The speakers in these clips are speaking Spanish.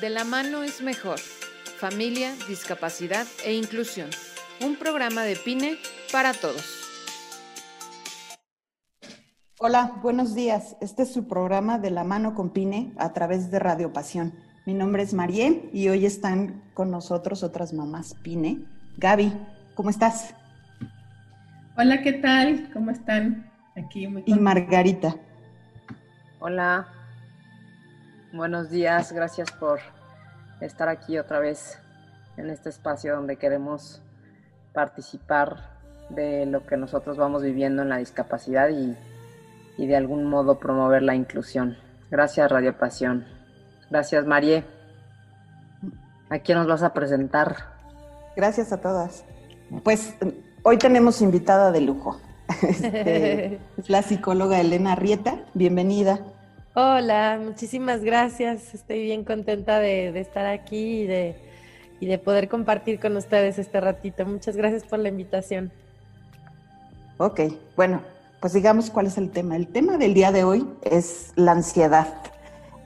De la mano es mejor. Familia, discapacidad e inclusión. Un programa de PINE para todos. Hola, buenos días. Este es su programa De la mano con PINE a través de Radio Pasión. Mi nombre es Marie y hoy están con nosotros otras mamás PINE. Gaby, ¿cómo estás? Hola, ¿qué tal? ¿Cómo están? Aquí muy Y Margarita. Hola, buenos días, gracias por estar aquí otra vez en este espacio donde queremos participar de lo que nosotros vamos viviendo en la discapacidad y, y de algún modo promover la inclusión. Gracias Radio Pasión. Gracias Marie. ¿A quién nos vas a presentar? Gracias a todas. Pues hoy tenemos invitada de lujo. Este, es la psicóloga Elena Rieta. Bienvenida. Hola, muchísimas gracias. Estoy bien contenta de, estar aquí y de, y de poder compartir con ustedes este ratito. Muchas gracias por la invitación. Ok, bueno, pues digamos cuál es el tema. El tema del día de hoy es la ansiedad.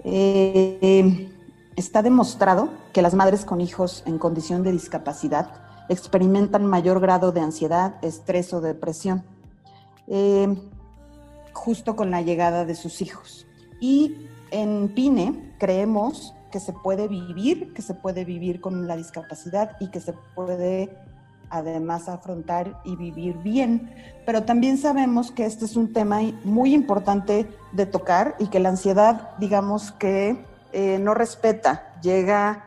Eh, está demostrado que las madres con hijos en condición de discapacidad experimentan mayor grado de ansiedad, estrés o depresión, eh, justo con la llegada de sus hijos. Y en PINE creemos que se puede vivir, que se puede vivir con la discapacidad y que se puede además afrontar y vivir bien. Pero también sabemos que este es un tema muy importante de tocar y que la ansiedad, digamos que eh, no respeta, llega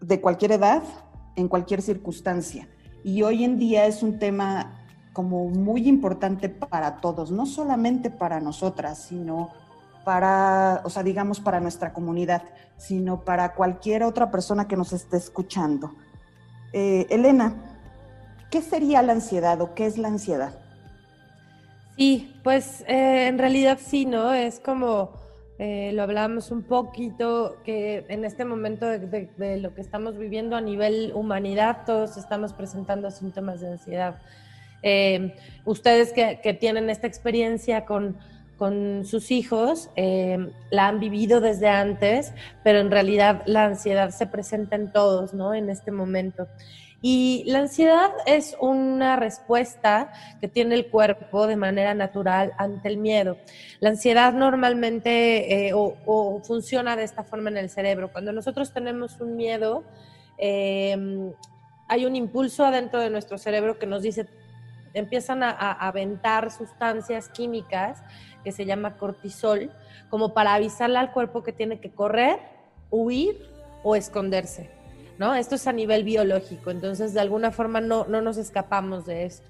de cualquier edad, en cualquier circunstancia. Y hoy en día es un tema como muy importante para todos, no solamente para nosotras, sino para, o sea, digamos, para nuestra comunidad, sino para cualquier otra persona que nos esté escuchando. Eh, Elena, ¿qué sería la ansiedad o qué es la ansiedad? Sí, pues eh, en realidad sí, ¿no? Es como eh, lo hablamos un poquito, que en este momento de, lo que estamos viviendo a nivel humanidad, todos estamos presentando síntomas de ansiedad. Ustedes que, tienen esta experiencia con, con sus hijos, eh, la han vivido desde antes, pero en realidad la ansiedad se presenta en todos, ¿no? En este momento. Y la ansiedad es una respuesta que tiene el cuerpo de manera natural ante el miedo. La ansiedad normalmente eh, o, funciona de esta forma en el cerebro. Cuando nosotros tenemos un miedo, eh, hay un impulso adentro de nuestro cerebro que nos dice, empiezan a, a aventar sustancias químicas que se llama cortisol, como para avisarle al cuerpo que tiene que correr, huir o esconderse. ¿no? Esto es a nivel biológico, entonces de alguna forma no, no nos escapamos de esto.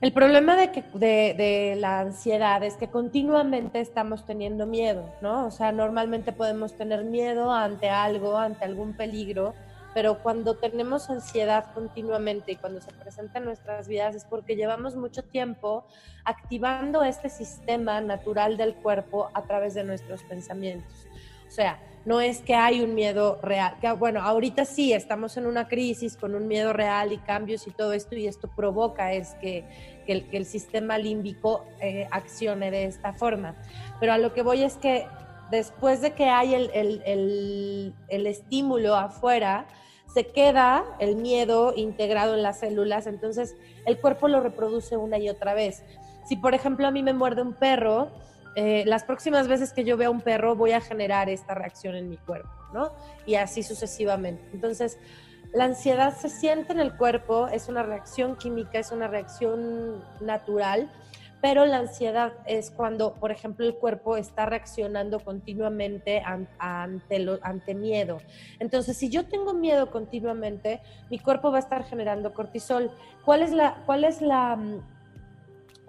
El problema de, que, de, de, la ansiedad es que continuamente estamos teniendo miedo, ¿no? O sea, normalmente podemos tener miedo ante algo, ante algún peligro, pero cuando tenemos ansiedad continuamente y cuando se presenta en nuestras vidas es porque llevamos mucho tiempo activando este sistema natural del cuerpo a través de nuestros pensamientos. O sea, no es que hay un miedo real, que bueno, ahorita sí estamos en una crisis con un miedo real y cambios y todo esto y esto provoca es que, que, el, que el, sistema límbico eh, accione de esta forma. Pero a lo que voy es que después de que hay el, el, el, estímulo afuera, se queda el miedo integrado en las células, entonces el cuerpo lo reproduce una y otra vez. Si por ejemplo a mí me muerde un perro, eh, las próximas veces que yo vea un perro voy a generar esta reacción en mi cuerpo, ¿no? Y así sucesivamente. Entonces, la ansiedad se siente en el cuerpo, es una reacción química, es una reacción natural, pero la ansiedad es cuando, por ejemplo, el cuerpo está reaccionando continuamente ante, lo, ante miedo. Entonces, si yo tengo miedo continuamente, mi cuerpo va a estar generando cortisol. ¿Cuál es la... Cuál es la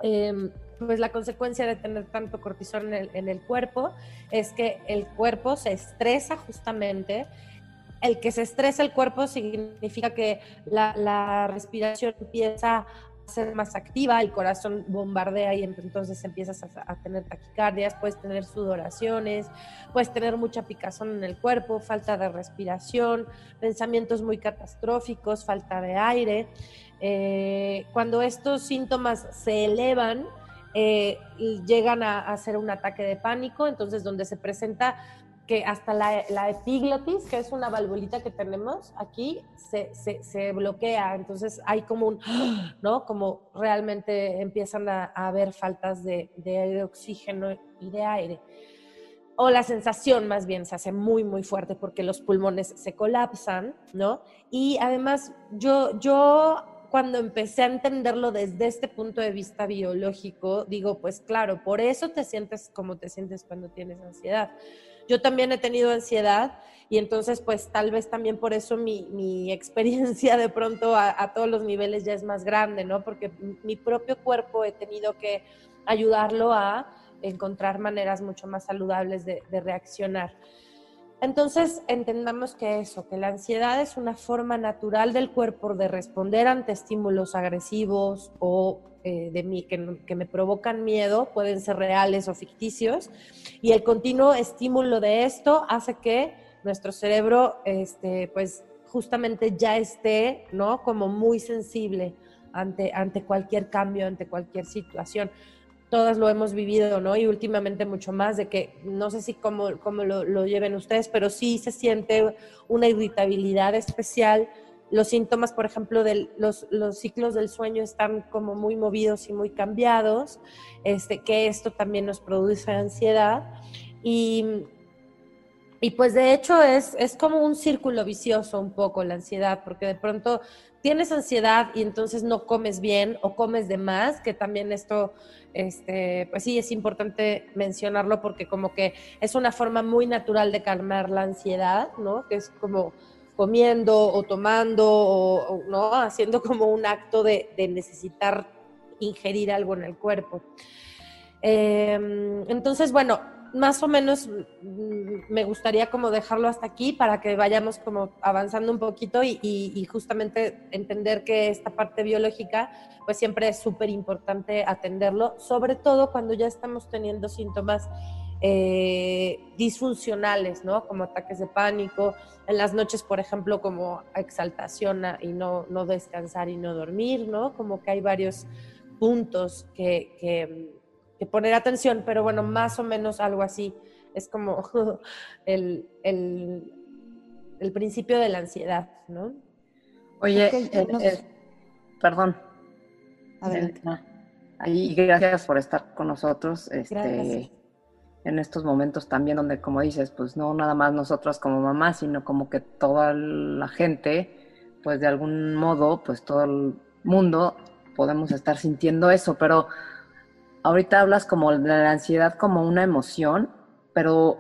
eh, pues la consecuencia de tener tanto cortisol en el, cuerpo es que el cuerpo se estresa justamente. El que se estresa el cuerpo significa que la, la respiración empieza ser más activa, el corazón bombardea y entonces empiezas a, tener taquicardias, puedes tener sudoraciones, puedes tener mucha picazón en el cuerpo, falta de respiración, pensamientos muy catastróficos, falta de aire. Eh, cuando estos síntomas se elevan, eh, llegan a, a, hacer un ataque de pánico, entonces donde se presenta que hasta la, la, epiglotis, que es una valvulita que tenemos aquí, se, se, bloquea. Entonces hay como un, ¿no? Como realmente empiezan a, a haber faltas de, de, oxígeno y de aire. O la sensación más bien se hace muy, muy fuerte porque los pulmones se colapsan, ¿no? Y además yo, yo cuando empecé a entenderlo desde este punto de vista biológico, digo, pues claro, por eso te sientes como te sientes cuando tienes ansiedad yo también he tenido ansiedad y entonces pues tal vez también por eso mi, experiencia de pronto a, todos los niveles ya es más grande, ¿no? Porque mi propio cuerpo he tenido que ayudarlo a encontrar maneras mucho más saludables de, de reaccionar. Entonces, entendamos que eso, que la ansiedad es una forma natural del cuerpo de responder ante estímulos agresivos o eh, de mí, que, que, me provocan miedo, pueden ser reales o ficticios, y el continuo estímulo de esto hace que nuestro cerebro, este, pues justamente ya esté, ¿no? Como muy sensible ante, ante cualquier cambio, ante cualquier situación. Todas lo hemos vivido, ¿no? Y últimamente mucho más de que, no sé si cómo, cómo lo, lo lleven ustedes, pero sí se siente una irritabilidad especial, los síntomas, por ejemplo, de los, los, ciclos del sueño están como muy movidos y muy cambiados, este, que esto también nos produce ansiedad. Y, y pues de hecho es, es como un círculo vicioso un poco la ansiedad, porque de pronto tienes ansiedad y entonces no comes bien o comes de más, que también esto, este, pues sí, es importante mencionarlo porque como que es una forma muy natural de calmar la ansiedad, ¿no? Que es como comiendo o tomando o, ¿no? haciendo como un acto de, necesitar ingerir algo en el cuerpo. Em, entonces, bueno, más o menos me gustaría como dejarlo hasta aquí para que vayamos como avanzando un poquito y, y justamente entender que esta parte biológica pues siempre es súper importante atenderlo, sobre todo cuando ya estamos teniendo síntomas eh, disfuncionales, ¿no? Como ataques de pánico, en las noches, por ejemplo, como exaltación y no, no descansar y no dormir, ¿no? Como que hay varios puntos que, que, poner atención, pero bueno, más o menos algo así. Es como el, el, el principio de la ansiedad, ¿no? Oye, eh, eh, perdón. Adelante. Y gracias por estar con nosotros. Este, en estos momentos también donde, como dices, pues no nada más nosotros como mamás, sino como que toda la gente, pues de algún modo, pues todo el mundo podemos estar sintiendo eso, pero ahorita hablas como de la ansiedad como una emoción, pero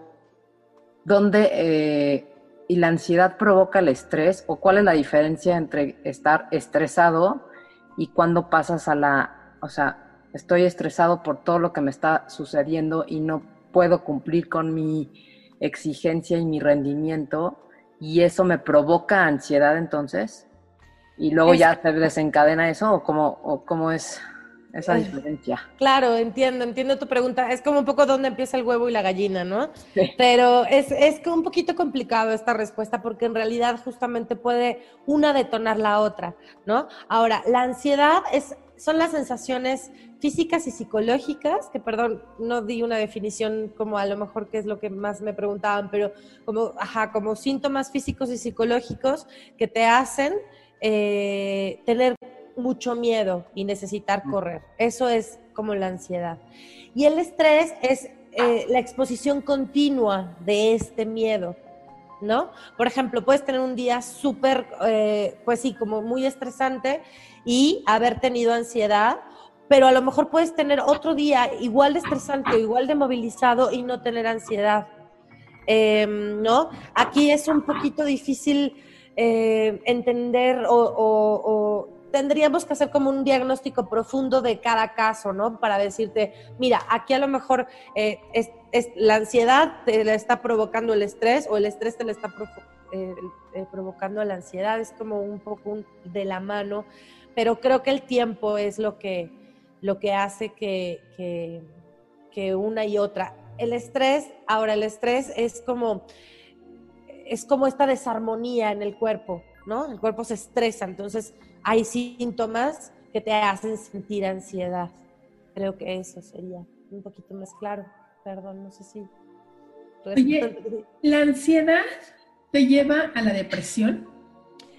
¿dónde eh, y la ansiedad provoca el estrés o cuál es la diferencia entre estar estresado y cuando pasas a la, o sea, estoy estresado por todo lo que me está sucediendo y no puedo cumplir con mi exigencia y mi rendimiento y eso me provoca ansiedad entonces y luego ya se desencadena eso o cómo, o cómo es esa diferencia. Claro, entiendo, entiendo tu pregunta. Es como un poco dónde empieza el huevo y la gallina, ¿no? Pero es, es un poquito complicado esta respuesta porque en realidad justamente puede una detonar la otra, ¿no? Ahora, la ansiedad es son las sensaciones físicas y psicológicas, que perdón, no di una definición como a lo mejor que es lo que más me preguntaban, pero como, ajá, como síntomas físicos y psicológicos que te hacen eh, tener mucho miedo y necesitar mm. correr. Eso es como la ansiedad. Y el estrés es eh, la exposición continua de este miedo. ¿No? Por ejemplo, puedes tener un día súper, eh, pues sí, como muy estresante y haber tenido ansiedad, pero a lo mejor puedes tener otro día igual de estresante o igual de movilizado y no tener ansiedad. Em, ¿No? Aquí es un poquito difícil eh, entender o, tendríamos que hacer como un diagnóstico profundo de cada caso, ¿no? Para decirte, mira, aquí a lo mejor eh, es, la ansiedad te la está provocando el estrés o el estrés te la está eh, provocando la ansiedad, es como un poco de la mano pero creo que el tiempo es lo que, lo que hace que, que, una y otra. El estrés, ahora el estrés es como, es como esta desarmonía en el cuerpo, ¿no? El cuerpo se estresa, entonces hay síntomas que te hacen sentir ansiedad. Creo que eso sería un poquito más claro. Perdón, no sé si Oye, ¿la ansiedad te lleva a la depresión?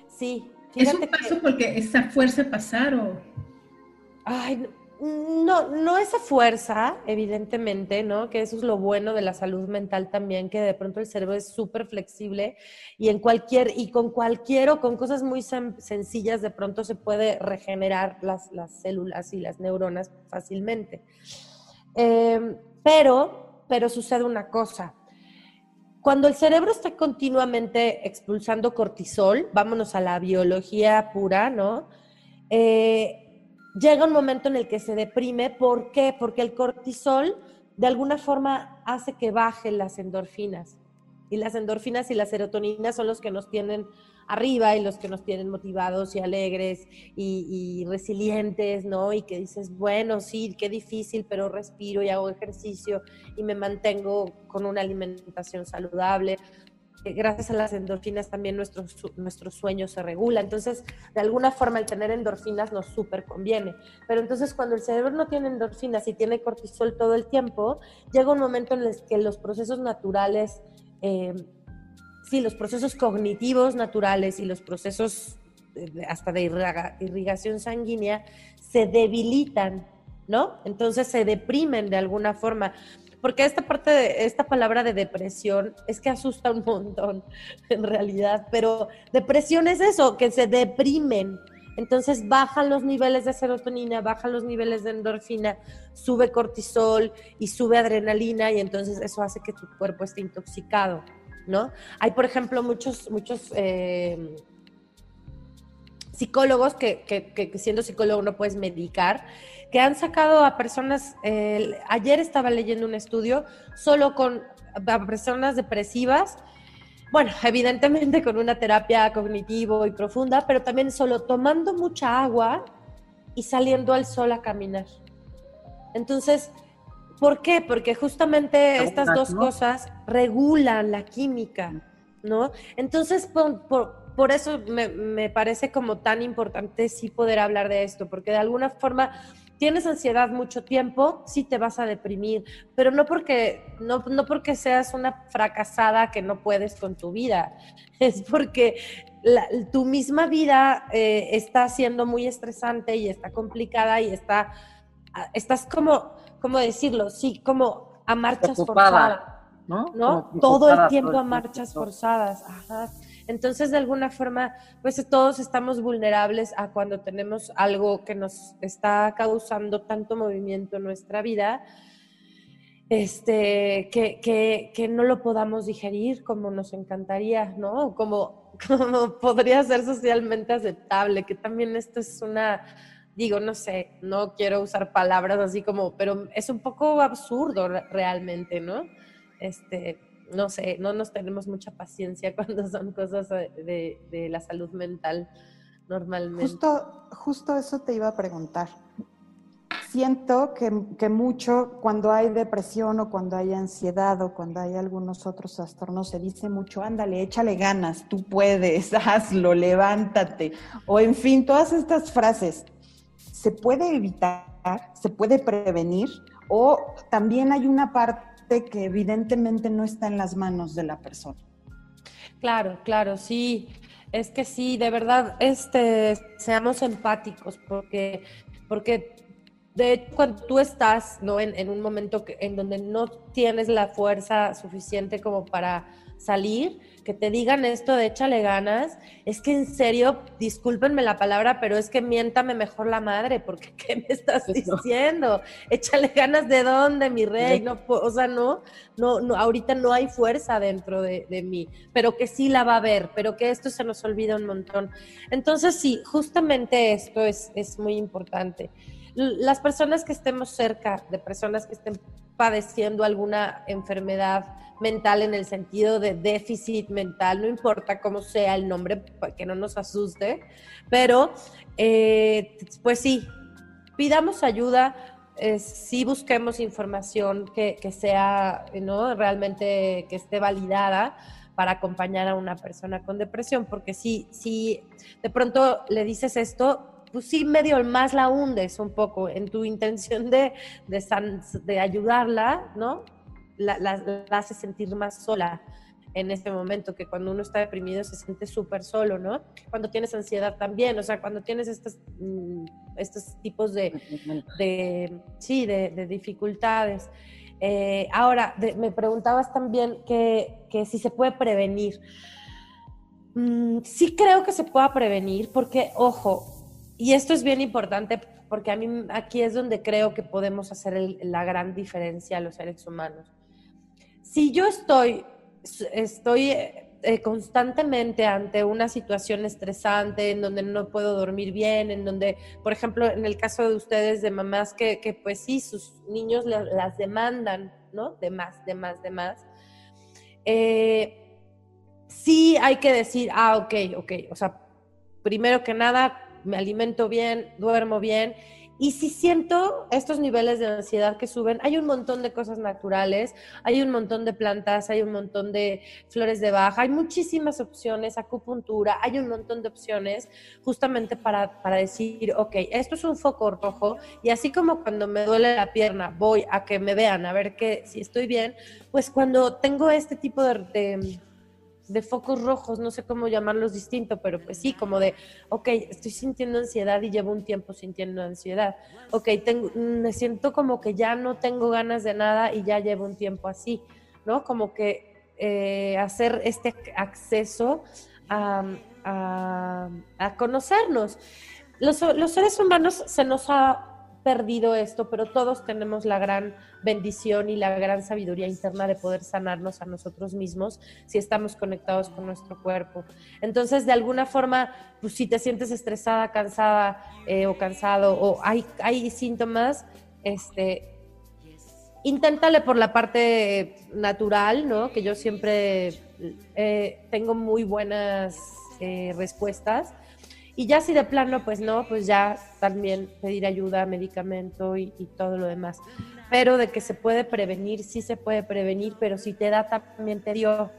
Sí. ¿Es un paso porque esa fuerza pasar o...? Ay, no, no esa fuerza, evidentemente, ¿no? Que eso es lo bueno de la salud mental también, que de pronto el cerebro es súper flexible y en cualquier, y con cualquier o con cosas muy sencillas de pronto se puede regenerar las, células y las neuronas fácilmente. Em, pero, pero sucede una cosa. Cuando el cerebro está continuamente expulsando cortisol, vámonos a la biología pura, ¿no? Eh, llega un momento en el que se deprime. ¿Por qué? Porque el cortisol de alguna forma hace que bajen las endorfinas. Y las endorfinas y la serotonina son los que nos tienen arriba y los que nos tienen motivados y alegres y, y, resilientes, ¿no? Y que dices, bueno, sí, qué difícil, pero respiro y hago ejercicio y me mantengo con una alimentación saludable gracias a las endorfinas también nuestro, nuestro sueño se regula. Entonces, de alguna forma, el tener endorfinas nos súper conviene. Pero entonces, cuando el cerebro no tiene endorfinas y tiene cortisol todo el tiempo, llega un momento en el que los procesos naturales, eh, sí, los procesos cognitivos naturales y los procesos hasta de irrigación sanguínea se debilitan, ¿no? Entonces se deprimen de alguna forma porque esta parte de esta palabra de depresión es que asusta un montón en realidad, pero depresión es eso, que se deprimen. Entonces bajan los niveles de serotonina, bajan los niveles de endorfina, sube cortisol y sube adrenalina y entonces eso hace que tu cuerpo esté intoxicado, ¿no? Hay, por ejemplo, muchos, muchos eh, psicólogos que, que siendo psicólogo no puedes medicar que han sacado a personas, ayer estaba leyendo un estudio solo con personas depresivas, bueno, evidentemente con una terapia cognitivo y profunda, pero también solo tomando mucha agua y saliendo al sol a caminar. Entonces, ¿por qué? Porque justamente estas dos cosas regulan la química, ¿no? Entonces, por, eso me, me, parece como tan importante sí poder hablar de esto, porque de alguna forma tienes ansiedad mucho tiempo, sí te vas a deprimir, pero no porque, no, no porque seas una fracasada que no puedes con tu vida, es porque tu misma vida eh, está siendo muy estresante y está complicada y está, ah, estás como, ¿cómo decirlo? Sí, como a marchas forzadas. ¿no? ¿no? Todo el tiempo a marchas forzadas. Ajá. Entonces, de alguna forma, pues todos estamos vulnerables a cuando tenemos algo que nos está causando tanto movimiento en nuestra vida, este, que, que, no lo podamos digerir como nos encantaría, ¿no? Como, como podría ser socialmente aceptable, que también esto es una digo, no sé, no quiero usar palabras así como, pero es un poco absurdo realmente, ¿no? Este, no sé, no nos tenemos mucha paciencia cuando son cosas de, la salud mental normalmente. Justo, justo eso te iba a preguntar. Siento que, mucho cuando hay depresión o cuando hay ansiedad o cuando hay algunos otros trastornos se dice mucho, ándale, échale ganas, tú puedes, hazlo, levántate. O en fin, todas estas frases. ¿Se puede evitar? ¿Se puede prevenir? ¿O también hay una parte que evidentemente no está en las manos de la persona. Claro, claro, sí. Es que sí, de verdad, este, seamos empáticos, porque, porque de cuando tú estás ¿no? en, un momento en donde no tienes la fuerza suficiente como para salir, que te digan esto de échale ganas, es que en serio, discúlpenme la palabra, pero es que miéntame mejor la madre, porque ¿qué me estás diciendo? Échale ganas de dónde, mi rey, no, o sea, no, no, no, ahorita no hay fuerza dentro de, de mí, pero que sí la va a haber, pero que esto se nos olvida un montón. Entonces, sí, justamente esto es, es muy importante. Las personas que estemos cerca de personas que estén padeciendo alguna enfermedad mental en el sentido de déficit mental, no importa cómo sea el nombre, que no nos asuste, pero eh, pues sí, pidamos ayuda, eh, sí busquemos información que, que sea ¿no? realmente que esté validada para acompañar a una persona con depresión, porque si, si de pronto le dices esto, pues sí, medio más la hundes un poco en tu intención de, de, de ayudarla, ¿no? La, la hace sentir más sola en este momento, que cuando uno está deprimido se siente súper solo, ¿no? Cuando tienes ansiedad también, o sea, cuando tienes estos, mm, estos tipos de, de sí, de, dificultades. Eh, ahora, me preguntabas también que, que, si se puede prevenir. Mm, sí creo que se pueda prevenir porque, ojo, y esto es bien importante porque a mí aquí es donde creo que podemos hacer la gran diferencia a los seres humanos. Si yo estoy estoy eh, constantemente ante una situación estresante en donde no puedo dormir bien, en donde, por ejemplo, en el caso de ustedes, de mamás que, que pues sí, sus niños las demandan, ¿no? De más, de más, de más. Eh, sí hay que decir, ah, ok, ok, o sea, primero que nada, me alimento bien, duermo bien y si siento estos niveles de ansiedad que suben, hay un montón de cosas naturales, hay un montón de plantas, hay un montón de flores de baja, hay muchísimas opciones, acupuntura, hay un montón de opciones justamente para, para decir, ok, esto es un foco rojo y así como cuando me duele la pierna voy a que me vean a ver que si estoy bien, pues cuando tengo este tipo de de focos rojos, no sé cómo llamarlos distinto, pero pues sí, como de, ok, estoy sintiendo ansiedad y llevo un tiempo sintiendo ansiedad. Ok, tengo, me siento como que ya no tengo ganas de nada y ya llevo un tiempo así, ¿no? Como que eh, hacer este acceso a, a, conocernos. Los, los seres humanos se nos ha perdido esto, pero todos tenemos la gran bendición y la gran sabiduría interna de poder sanarnos a nosotros mismos si estamos conectados con nuestro cuerpo. Entonces, de alguna forma, pues si te sientes estresada, cansada eh, o cansado o hay, hay síntomas, este, inténtale por la parte natural, ¿no? Que yo siempre eh, tengo muy buenas eh, respuestas y ya si de plano, pues no, pues ya también pedir ayuda, medicamento y, todo lo demás. Pero de que se puede prevenir, sí se puede prevenir, pero si te da también te dio,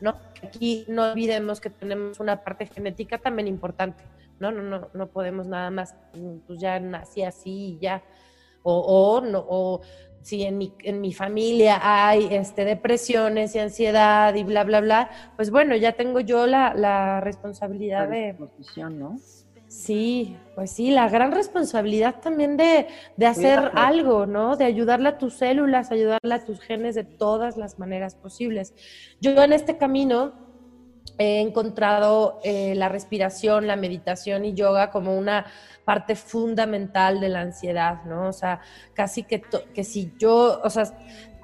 ¿no? Aquí no olvidemos que tenemos una parte genética también importante, ¿no? No, no, no podemos nada más, pues ya nací así y ya. O, o, no, o si en mi, en mi familia hay este, depresiones y ansiedad y bla, bla, bla, pues bueno, ya tengo yo la, la responsabilidad de... ¿no? Sí, pues sí, la gran responsabilidad también de, de hacer algo, ¿no? De ayudarle a tus células, ayudarle a tus genes de todas las maneras posibles. Yo en este camino he encontrado eh, la respiración, la meditación y yoga como una parte fundamental de la ansiedad, ¿no? O sea, casi que, que si yo, o sea,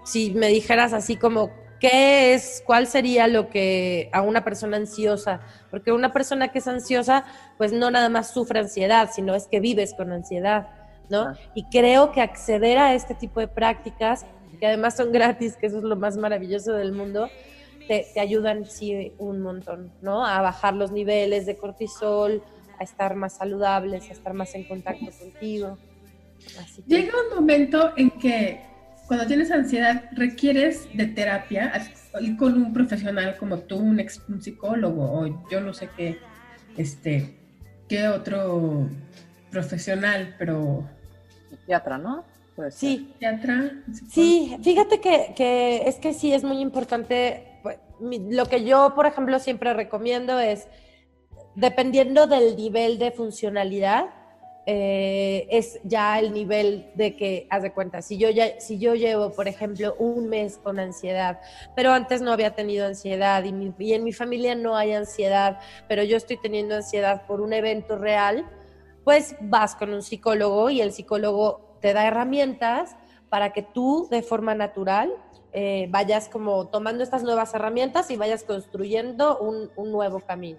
si me dijeras así como, ¿qué es, cuál sería lo que a una persona ansiosa? Porque una persona que es ansiosa, pues no nada más sufre ansiedad, sino es que vives con ansiedad, ¿no? Y creo que acceder a este tipo de prácticas, que además son gratis, que eso es lo más maravilloso del mundo, te, te ayudan sí un montón, ¿no? A bajar los niveles de cortisol, a estar más saludables, a estar más en contacto contigo. Llega un momento en que cuando tienes ansiedad requieres de terapia con un profesional como tú, un, ex, psicólogo o yo no sé qué, este, qué otro profesional, pero... Psiquiatra, ¿no? sí. Psiquiatra. Sí, fíjate que, que, es que sí es muy importante. Lo que yo, por ejemplo, siempre recomiendo es dependiendo del nivel de funcionalidad, eh, es ya el nivel de que, haz de cuenta, si yo, ya, si yo llevo, por ejemplo, un mes con ansiedad, pero antes no había tenido ansiedad y en mi familia no hay ansiedad, pero yo estoy teniendo ansiedad por un evento real, pues vas con un psicólogo y el psicólogo te da herramientas para que tú de forma natural eh, vayas como tomando estas nuevas herramientas y vayas construyendo un, un nuevo camino.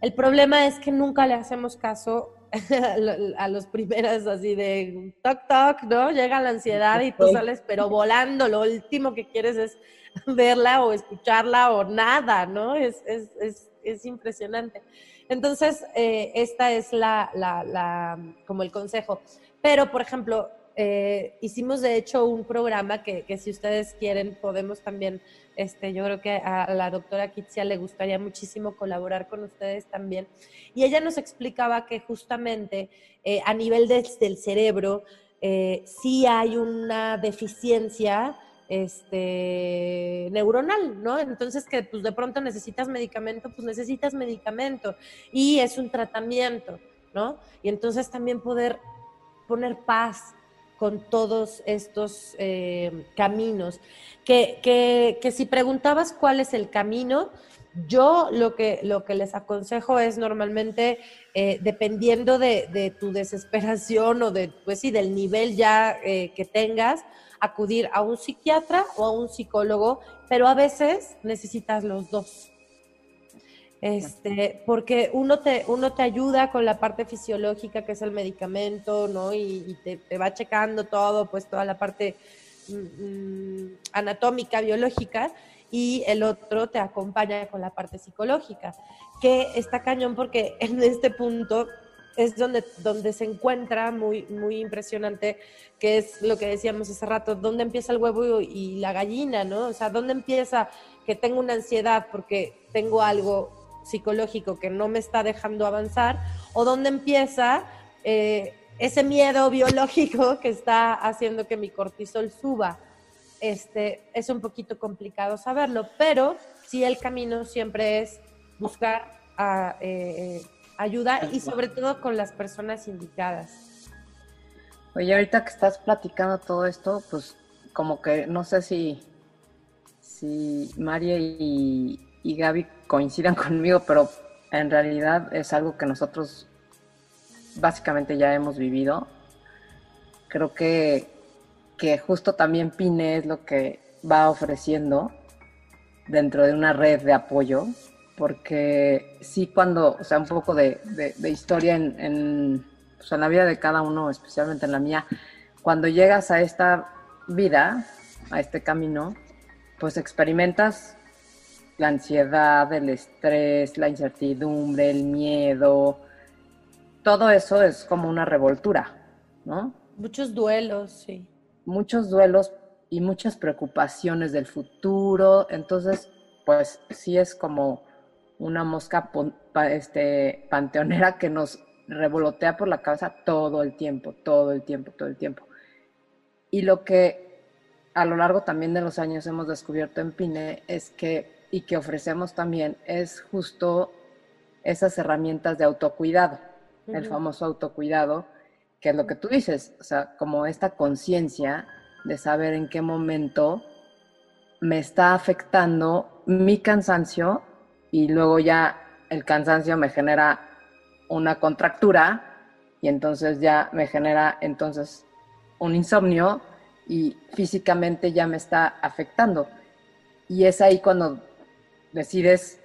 El problema es que nunca le hacemos caso a los primeros así de toc toc, ¿no? Llega la ansiedad y tú sales pero volando, lo último que quieres es verla o escucharla o nada, ¿no? Es, es, es, es impresionante. Entonces, eh, esta es la, la, la, como el consejo. Pero, por ejemplo, eh, hicimos de hecho un programa que, si ustedes quieren podemos también, este, yo creo que a la doctora Kitsia le gustaría muchísimo colaborar con ustedes también. Y ella nos explicaba que justamente eh, a nivel del cerebro eh, sí hay una deficiencia este neuronal, ¿no? Entonces que pues de pronto necesitas medicamento, pues necesitas medicamento y es un tratamiento, ¿no? Y entonces también poder poner paz con todos estos eh, caminos. Que, que, que si preguntabas cuál es el camino, yo lo que, lo que les aconsejo es normalmente, eh, dependiendo de, tu desesperación o de, pues sí, del nivel ya eh, que tengas, acudir a un psiquiatra o a un psicólogo, pero a veces necesitas los dos. Este, porque uno te, uno te ayuda con la parte fisiológica, que es el medicamento, ¿no? Y, te, va checando todo, pues toda la parte mm, mm, anatómica, biológica, y el otro te acompaña con la parte psicológica, que está cañón porque en este punto es donde, donde se encuentra muy, muy impresionante, que es lo que decíamos hace rato, dónde empieza el huevo y, la gallina, ¿no? O sea, dónde empieza que tengo una ansiedad porque tengo algo psicológico que no me está dejando avanzar, o dónde empieza eh, ese miedo biológico que está haciendo que mi cortisol suba este, es un poquito complicado saberlo, pero sí el camino siempre es buscar eh, ayuda y sobre todo con las personas indicadas. Oye, ahorita que estás platicando todo esto, pues como que no sé si, si María y, y Gaby coincidan conmigo, pero en realidad es algo que nosotros básicamente ya hemos vivido. Creo que que justo también Pine es lo que va ofreciendo dentro de una red de apoyo, porque sí cuando, o sea, un poco de, historia en, pues, en, la vida de cada uno, especialmente en la mía, cuando llegas a esta vida, a este camino, pues experimentas la ansiedad, el estrés, la incertidumbre, el miedo, todo eso es como una revoltura, ¿no? Muchos duelos, sí muchos duelos y muchas preocupaciones del futuro. Entonces, pues sí es como una mosca este, panteonera que nos revolotea por la cabeza todo el tiempo, todo el tiempo, todo el tiempo. Y lo que a lo largo también de los años hemos descubierto en Pine es que, y que ofrecemos también, es justo esas herramientas de autocuidado, el famoso autocuidado, que es lo que tú dices, o sea, como esta conciencia de saber en qué momento me está afectando mi cansancio y luego ya el cansancio me genera una contractura y entonces ya me genera entonces un insomnio y físicamente ya me está afectando. Y es ahí cuando decides,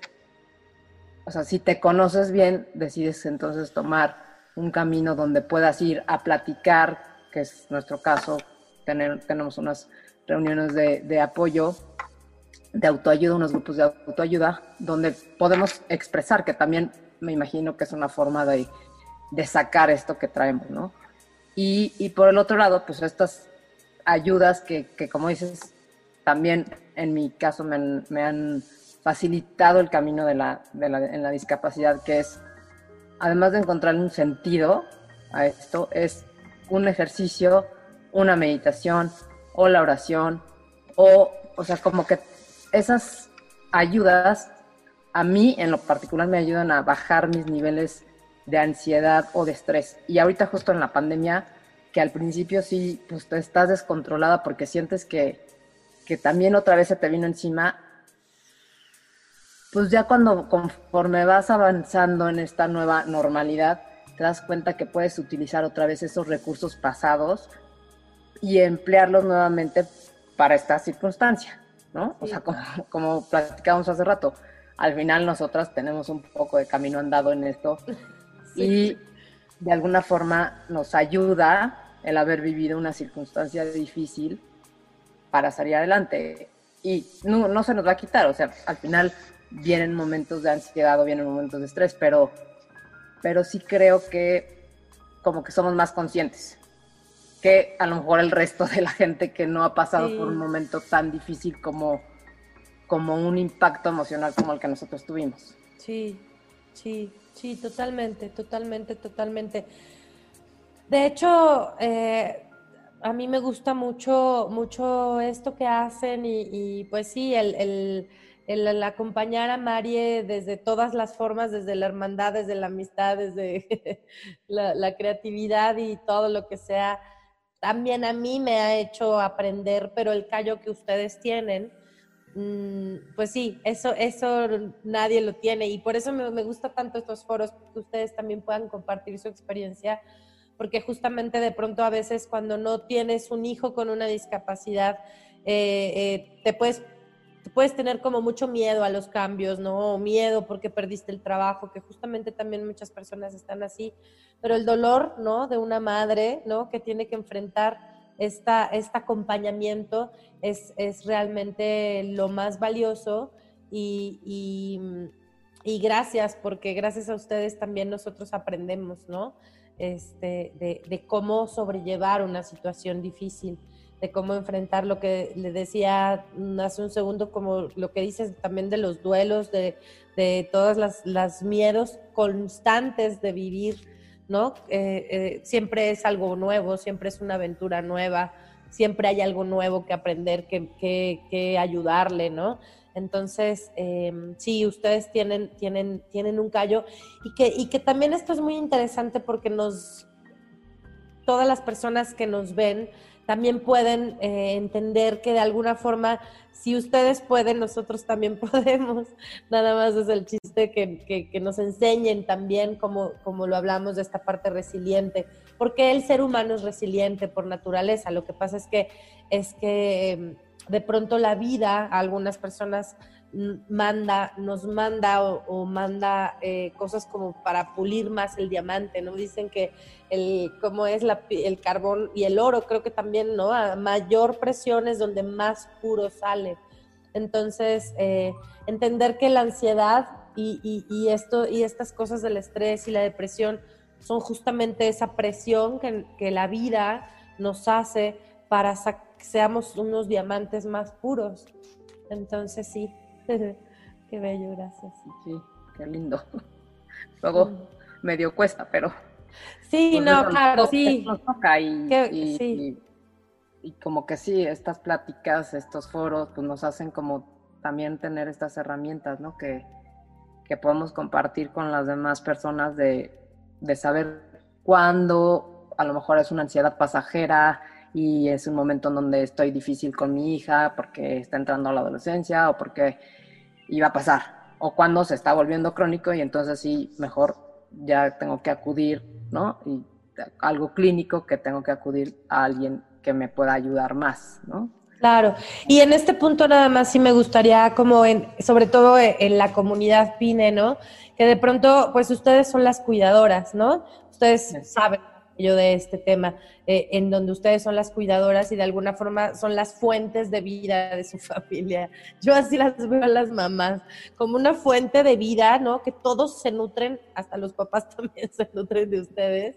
o sea, si te conoces bien, decides entonces tomar un camino donde puedas ir a platicar, que es nuestro caso, tener, tenemos unas reuniones de, apoyo, de autoayuda, unos grupos de autoayuda, donde podemos expresar, que también me imagino que es una forma de, sacar esto que traemos, ¿no? Y, por el otro lado, pues estas ayudas que, como dices, también en mi caso me han, facilitado el camino de la, en la discapacidad, que es además de encontrar un sentido a esto, es un ejercicio, una meditación o la oración, o, o sea, como que esas ayudas a mí en lo particular me ayudan a bajar mis niveles de ansiedad o de estrés. Y ahorita justo en la pandemia, que al principio sí, pues estás descontrolada porque sientes que, que también otra vez se te vino encima, pues ya cuando conforme vas avanzando en esta nueva normalidad, te das cuenta que puedes utilizar otra vez esos recursos pasados y emplearlos nuevamente para esta circunstancia, ¿no? O sea, como, como platicábamos hace rato, al final nosotras tenemos un poco de camino andado en esto y de alguna forma nos ayuda el haber vivido una circunstancia difícil para salir adelante. Y no, no se nos va a quitar, o sea, al final vienen momentos de ansiedad o vienen momentos de estrés, pero, pero sí creo que como que somos más conscientes que a lo mejor el resto de la gente que no ha pasado por un momento tan difícil como, como un impacto emocional como el que nosotros tuvimos. Sí, sí, sí, totalmente, totalmente, totalmente. De hecho, eh, a mí me gusta mucho, mucho esto que hacen y, pues sí, el, acompañar a Marie desde todas las formas, desde la hermandad, desde la amistad, desde la, creatividad y todo lo que sea, también a mí me ha hecho aprender, pero el callo que ustedes tienen, mm, pues sí, eso, eso nadie lo tiene. Y por eso me, me gusta tanto estos foros, que ustedes también puedan compartir su experiencia porque justamente de pronto a veces cuando no tienes un hijo con una discapacidad, eh, eh, te puedes puedes tener como mucho miedo a los cambios, ¿no? Miedo porque perdiste el trabajo, que justamente también muchas personas están así. Pero el dolor, ¿no? De una madre, ¿no? Que tiene que enfrentar esta, este acompañamiento es, es realmente lo más valioso y, y, y, gracias, porque gracias a ustedes también nosotros aprendemos, ¿no? este, de, cómo sobrellevar una situación difícil, de cómo enfrentar lo que le decía hace un segundo, como lo que dices también de los duelos, de, de todas las, las, miedos constantes de vivir, ¿no? Eh, eh, siempre es algo nuevo, siempre es una aventura nueva, siempre hay algo nuevo que aprender, que, que, ayudarle, ¿no? Entonces, em, sí, ustedes tienen, tienen, tienen un callo y que, y que también esto es muy interesante porque nos, todas las personas que nos ven también pueden eh, entender que de alguna forma, si ustedes pueden, nosotros también podemos. Nada más es el chiste que, que, nos enseñen también como, como lo hablamos de esta parte resiliente, porque el ser humano es resiliente por naturaleza. Lo que pasa es que, es que em, de pronto la vida a algunas personas manda, nos manda o, manda eh, cosas como para pulir más el diamante, ¿no? Dicen que el, como es el carbón y el oro, creo que también, ¿no? A mayor presión es donde más puro sale. Entonces, eh, entender que la ansiedad y, esto, y estas cosas del estrés y la depresión son justamente esa presión que, que la vida nos hace para que seamos unos diamantes más puros. Entonces sí, qué bello, gracias. Sí, qué lindo. Luego mm. medio cuesta, pero... Sí, pues no, claro, sí. y, y, como que sí, estas pláticas, estos foros, pues nos hacen como también tener estas herramientas, ¿no? Que, que podemos compartir con las demás personas de, de saber cuándo a lo mejor es una ansiedad pasajera, y es un momento en donde estoy difícil con mi hija porque está entrando a la adolescencia o porque iba a pasar o cuando se está volviendo crónico y entonces sí, mejor ya tengo que acudir, ¿no? Y algo clínico que tengo que acudir a alguien que me pueda ayudar más, ¿no? Claro, y en este punto nada más sí me gustaría como en, sobre todo en la comunidad PINE, ¿no? Que de pronto, pues ustedes son las cuidadoras, ¿no? Ustedes saben de este tema, eh, en donde ustedes son las cuidadoras y de alguna forma son las fuentes de vida de su familia. Yo así las veo a las mamás, como una fuente de vida, ¿no? Que todos se nutren, hasta los papás también se nutren de ustedes.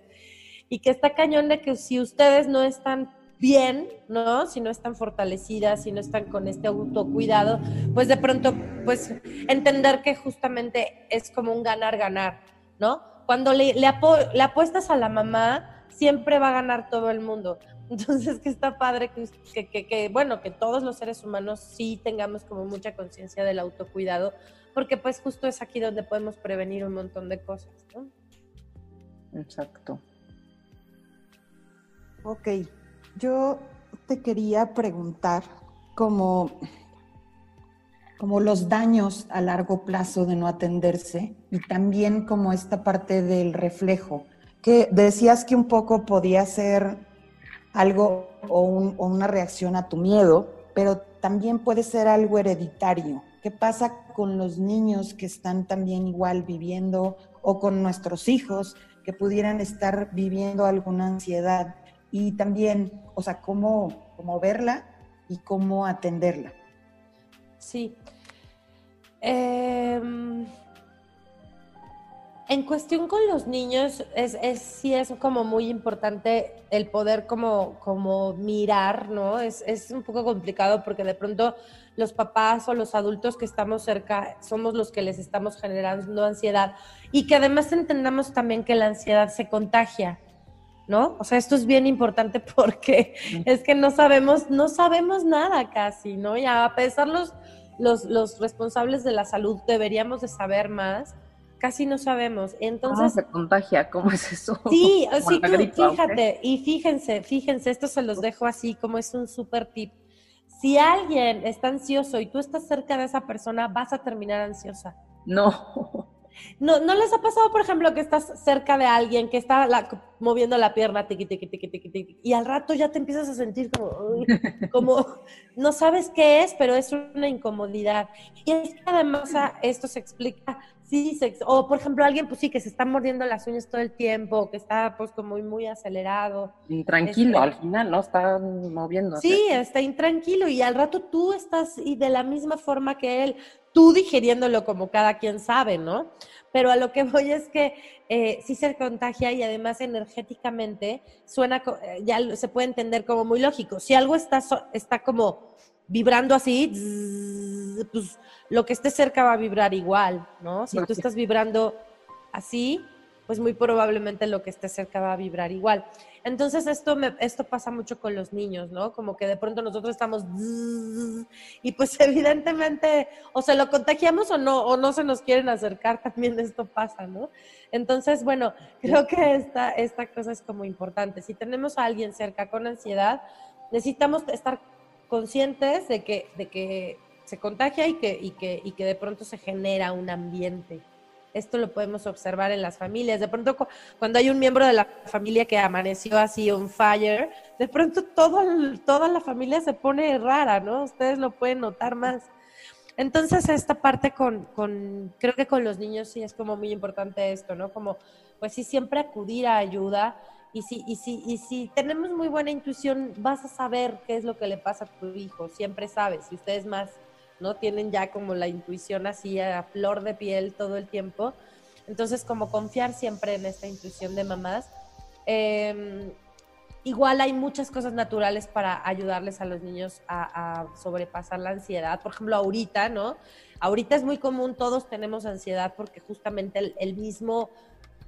Y que está cañón de que si ustedes no están bien, ¿no? Si no están fortalecidas, si no están con este autocuidado, pues de pronto, pues entender que justamente es como un ganar-ganar, ¿no? Cuando le, le, apuestas a la mamá, siempre va a ganar todo el mundo. Entonces, que está padre que, que, que, bueno, que todos los seres humanos sí tengamos como mucha conciencia del autocuidado, porque pues justo es aquí donde podemos prevenir un montón de cosas, ¿no? Exacto. Ok, yo te quería preguntar como como los daños a largo plazo de no atenderse y también como esta parte del reflejo, que decías que un poco podía ser algo o, una reacción a tu miedo, pero también puede ser algo hereditario. ¿Qué pasa con los niños que están también igual viviendo o con nuestros hijos que pudieran estar viviendo alguna ansiedad? Y también, o sea, cómo, cómo verla y cómo atenderla. Sí. Em, en cuestión con los niños, es, sí es como muy importante el poder como, como mirar, ¿no? Es, es un poco complicado porque de pronto los papás o los adultos que estamos cerca somos los que les estamos generando ansiedad y que además entendamos también que la ansiedad se contagia. ¿no? O sea, esto es bien importante porque es que no sabemos, no sabemos nada casi, ¿no? Y a pesar los, los, los responsables de la salud deberíamos de saber más, casi no sabemos. Entonces, ¿Cómo se contagia? ¿Cómo es eso? Sí, sí fíjate, y fíjense, fíjense, esto se los dejo así como es un súper tip. Si alguien está ansioso y tú estás cerca de esa persona, vas a terminar ansiosa. No. ¿No, ¿No les ha pasado, por ejemplo, que estás cerca de alguien que está moviendo la pierna tiqui, tiqui, tiqui, tiqui, y al rato ya te empiezas a sentir como, como, no sabes qué es, pero es una incomodidad. Y es que además esto se explica, sí, o por ejemplo alguien, pues sí, que se está mordiendo las uñas todo el tiempo, que está pues como muy, muy acelerado. Intranquilo este al final, ¿no? Está moviendo. Sí, está intranquilo y al rato tú estás y de la misma forma que él, tú digiriéndolo como cada quien sabe, ¿no? Pero a lo que voy es que eh, sí se contagia y además energéticamente suena, eh, ya se puede entender como muy lógico. Si algo está, está como vibrando así, pues lo que esté cerca va a vibrar igual, ¿no? Si tú estás vibrando así, pues muy probablemente lo que esté cerca va a vibrar igual. Entonces esto, me, esto pasa mucho con los niños, ¿no? Como que de pronto nosotros estamos y pues evidentemente o se lo contagiamos o no, o no se nos quieren acercar, también esto pasa, ¿no? Entonces, bueno, creo que esta, esta cosa es como importante. Si tenemos a alguien cerca con ansiedad, necesitamos estar conscientes de que, de que se contagia y que, y, que, y que de pronto se genera un ambiente. Esto lo podemos observar en las familias. De pronto, cuando hay un miembro de la familia que amaneció así on fire, de pronto todo, toda la familia se pone rara, ¿no? Ustedes lo pueden notar más. Entonces, esta parte con, con, creo que con los niños sí es como muy importante esto, ¿no? Como, pues sí, siempre acudir a ayuda. Y si, y, si, y si tenemos muy buena intuición, vas a saber qué es lo que le pasa a tu hijo. Siempre sabes. Si ustedes más ¿no? Tienen ya como la intuición así a flor de piel todo el tiempo. Entonces, como confiar siempre en esta intuición de mamás. Em, igual hay muchas cosas naturales para ayudarles a los niños a, sobrepasar la ansiedad. Por ejemplo, ahorita, ¿no? Ahorita es muy común, todos tenemos ansiedad porque justamente el, mismo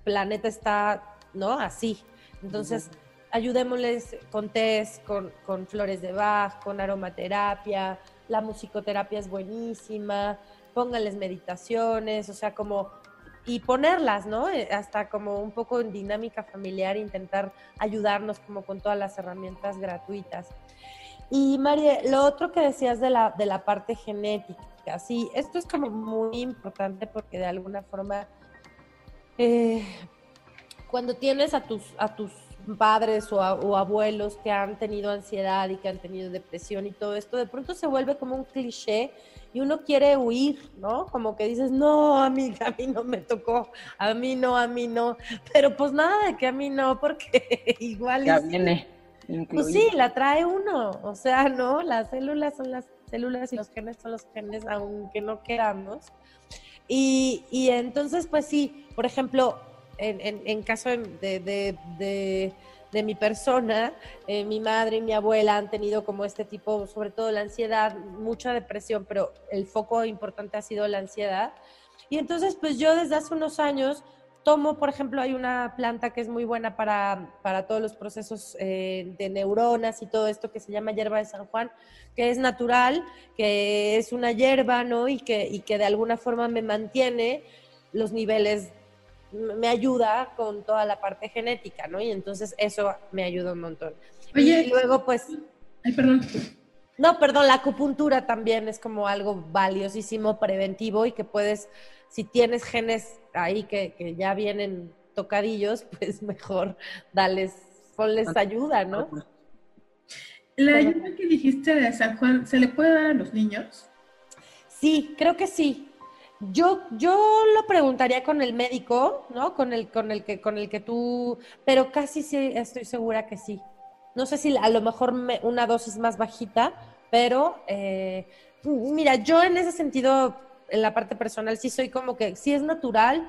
planeta está, ¿no? Así. Entonces, ayudémosles con test, con, con flores de Bach, con aromaterapia, la musicoterapia es buenísima, pónganles meditaciones, o sea, como, y ponerlas, ¿no? Eh, hasta como un poco en dinámica familiar, intentar ayudarnos como con todas las herramientas gratuitas. Y María, lo otro que decías de la, de la parte genética, sí, esto es como muy importante porque de alguna forma, eh, cuando tienes a tus, a tus padres o, abuelos que han tenido ansiedad y que han tenido depresión y todo esto, de pronto se vuelve como un cliché y uno quiere huir, ¿no? Como que dices, no, a mí, a mí no me tocó, a mí no, a mí no, pero pues nada de que a mí no, porque igual... Ya viene. Pues sí, la trae uno, o sea, ¿no? Las células son las células y los genes son los genes, aunque no queramos. Y, y entonces, pues sí, por ejemplo, en, caso de, de, mi persona, eh, mi madre y mi abuela han tenido como este tipo, sobre todo la ansiedad, mucha depresión, pero el foco importante ha sido la ansiedad. Y entonces, pues yo desde hace unos años tomo, por ejemplo, hay una planta que es muy buena para, para todos los procesos eh, de neuronas y todo esto que se llama hierba de San Juan, que es natural, que es una hierba, ¿no? Y que, y que de alguna forma me mantiene los niveles me ayuda con toda la parte genética, ¿no? Y entonces eso me ayuda un montón. Oye, y luego pues... Ay, perdón. No, perdón, la acupuntura también es como algo valiosísimo, preventivo y que puedes, si tienes genes ahí que, ya vienen tocadillos, pues mejor dales, ponles ayuda, ¿no? La ayuda que dijiste de San Juan, ¿se le puede dar a los niños? Sí, creo que sí. Yo, yo lo preguntaría con el médico, ¿no? Con el, con el que, con el que tú, pero casi sí estoy segura que sí. No sé si a lo mejor una dosis más bajita, pero eh, mira, yo en ese sentido, en la parte personal, sí soy como que sí es natural,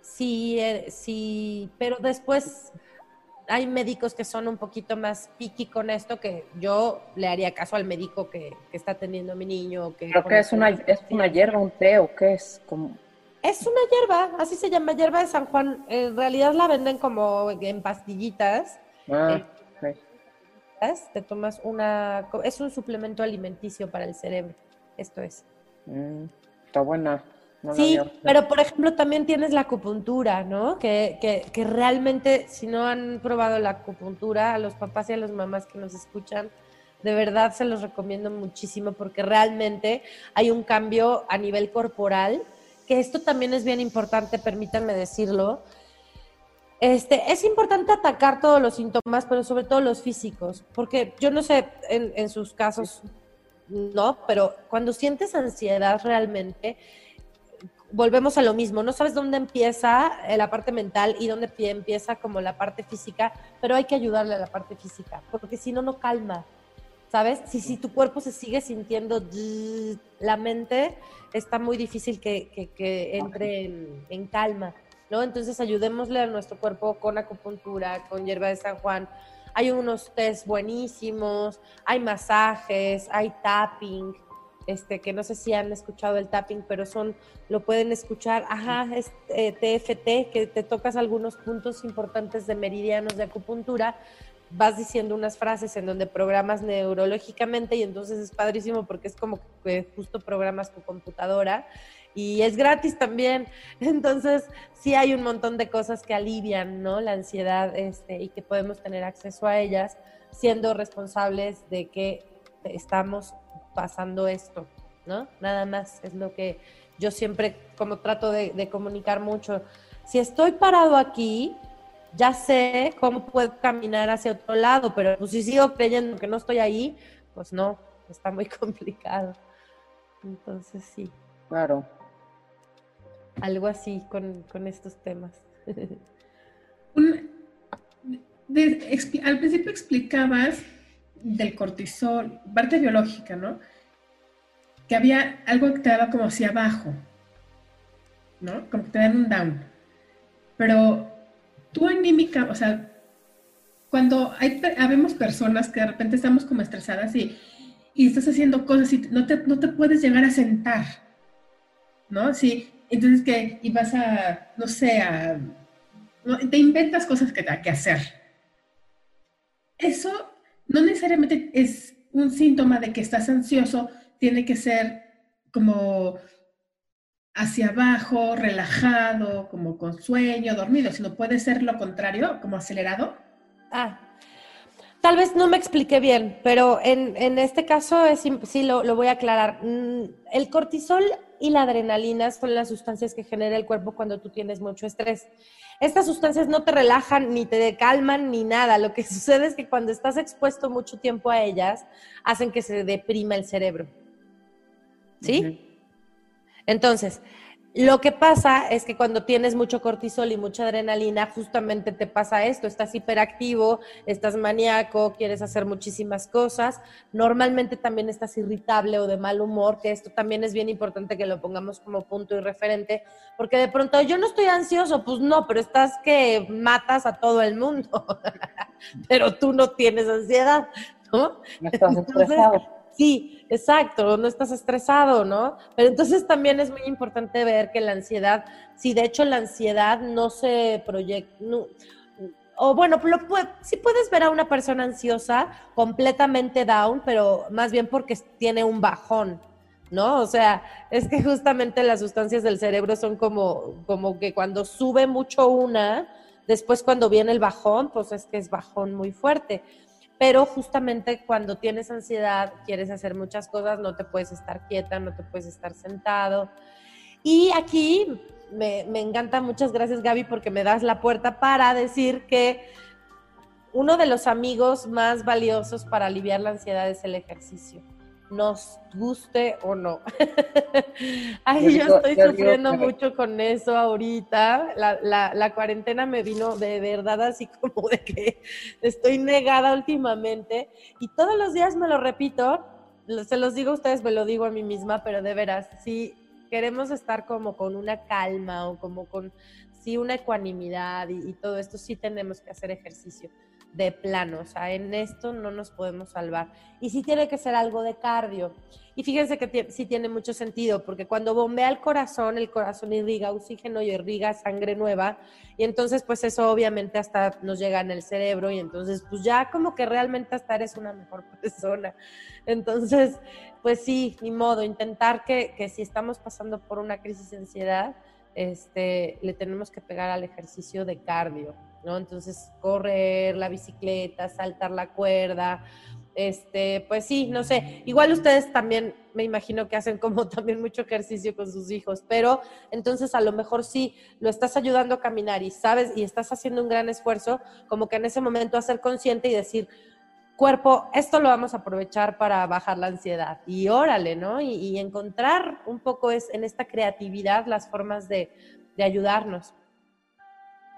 sí, eh, sí, pero después hay médicos que son un poquito más piqui con esto, que yo le haría caso al médico que, está teniendo a mi niño. Que Creo que es una, es una hierba, un té o qué es como... Es una hierba, así se llama, hierba de San Juan. En realidad la venden como en pastillitas Ah, eh, Te tomas una... Es un suplemento alimenticio para el cerebro. Esto es. Mm, está buena. Sí, pero por ejemplo también tienes la acupuntura, ¿no? Que, que, que, realmente, si no han probado la acupuntura, a los papás y a las mamás que nos escuchan, de verdad se los recomiendo muchísimo porque realmente hay un cambio a nivel corporal, que esto también es bien importante, permítanme decirlo. Este, es importante atacar todos los síntomas, pero sobre todo los físicos, porque yo no sé en, en sus casos, no, pero cuando sientes ansiedad realmente, volvemos a lo mismo, no sabes dónde empieza eh, la parte mental y dónde empieza como la parte física, pero hay que ayudarle a la parte física, porque si no, no calma. ¿sabes? Si, si tu cuerpo se sigue sintiendo la mente, está muy difícil que, entre en, calma, ¿no? Entonces ayudémosle a nuestro cuerpo con acupuntura, con hierba de San Juan. Hay unos test buenísimos, hay masajes, hay tapping, este, que no sé si han escuchado el tapping, pero son, lo pueden escuchar, ajá, es TFT, eh, que te tocas algunos puntos importantes de meridianos de acupuntura vas diciendo unas frases en donde programas neurológicamente y entonces es padrísimo porque es como que justo programas tu computadora y es gratis también. Entonces, sí hay un montón de cosas que alivian, ¿no? La ansiedad este, y que podemos tener acceso a ellas siendo responsables de que estamos pasando esto, ¿no? Nada más es lo que yo siempre como trato de, de comunicar mucho. Si estoy parado aquí, ya sé cómo puedo caminar hacia otro lado, pero pues, si sigo creyendo que no estoy ahí, pues no, está muy complicado. Entonces sí. Claro. Algo así con, estos temas. al principio explicabas del cortisol, parte biológica, ¿no? Que había algo que te daba como hacia abajo, ¿no? Como que te dan un down. Pero tú anímica, o sea, cuando hay, habemos personas que de repente estamos como estresadas y, y estás haciendo cosas y no te, no te puedes llegar a sentar, ¿no? Sí, entonces que, y vas a, no sé, a, te inventas cosas que que hacer. Eso no necesariamente es un síntoma de que estás ansioso, tiene que ser como hacia abajo, relajado, como con sueño, dormido, sino puede ser lo contrario, como acelerado. Ah, tal vez no me expliqué bien, pero en, este caso sí lo, lo, voy a aclarar. Mm, el cortisol y la adrenalina son las sustancias que genera el cuerpo cuando tú tienes mucho estrés. Estas sustancias no te relajan, ni te calman, ni nada. Lo que sucede es que cuando estás expuesto mucho tiempo a ellas, hacen que se deprima el cerebro. ¿Sí? Entonces, lo que pasa es que cuando tienes mucho cortisol y mucha adrenalina, justamente te pasa esto, estás hiperactivo, estás maníaco, quieres hacer muchísimas cosas, normalmente también estás irritable o de mal humor, que esto también es bien importante que lo pongamos como punto y referente, porque de pronto yo no estoy ansioso, pues no, pero estás que matas a todo el mundo, pero tú no tienes ansiedad, ¿no? No estás estresado. Sí, exacto, no estás estresado, ¿no? Pero entonces también es muy importante ver que la ansiedad, si de hecho la ansiedad no se proyecta, o bueno, lo, sí puedes ver a una persona ansiosa completamente down, pero más bien porque tiene un bajón, ¿no? O sea, es que justamente las sustancias del cerebro son como, como que cuando sube mucho una, después cuando viene el bajón, pues es que es bajón muy fuerte pero justamente cuando tienes ansiedad, quieres hacer muchas cosas, no te puedes estar quieta, no te puedes estar sentado. Y aquí me, encanta, muchas gracias Gaby, porque me das la puerta para decir que uno de los amigos más valiosos para aliviar la ansiedad es el ejercicio nos guste o no. Ay, yo, estoy sufriendo mucho con eso ahorita. La, la, cuarentena me vino de verdad así como de que estoy negada últimamente y todos los días me lo repito, se los digo a ustedes, me lo digo a mí misma, pero de veras, si queremos estar como con una calma o como con, sí, una ecuanimidad y todo esto, sí tenemos que hacer ejercicio de plano, o sea, en esto no nos podemos salvar. Y sí tiene que ser algo de cardio. Y fíjense que sí tiene mucho sentido, porque cuando bombea el corazón, el corazón irriga oxígeno y irriga sangre nueva, y entonces pues eso obviamente hasta nos llega en el cerebro, y entonces pues ya como que realmente hasta eres una mejor persona. Entonces, pues sí, ni modo, intentar que, que si estamos pasando por una crisis de ansiedad, este, le tenemos que pegar al ejercicio de cardio, ¿no? Entonces, correr, la bicicleta, saltar la cuerda, este, pues sí, no sé, igual ustedes también me imagino que hacen como también mucho ejercicio con sus hijos, pero entonces a lo mejor sí lo estás ayudando a caminar y sabes y estás haciendo un gran esfuerzo, como que en ese momento hacer consciente y decir, cuerpo, esto lo vamos a aprovechar para bajar la ansiedad. Y órale, ¿no? Y, encontrar un poco es, en esta creatividad las formas de, ayudarnos.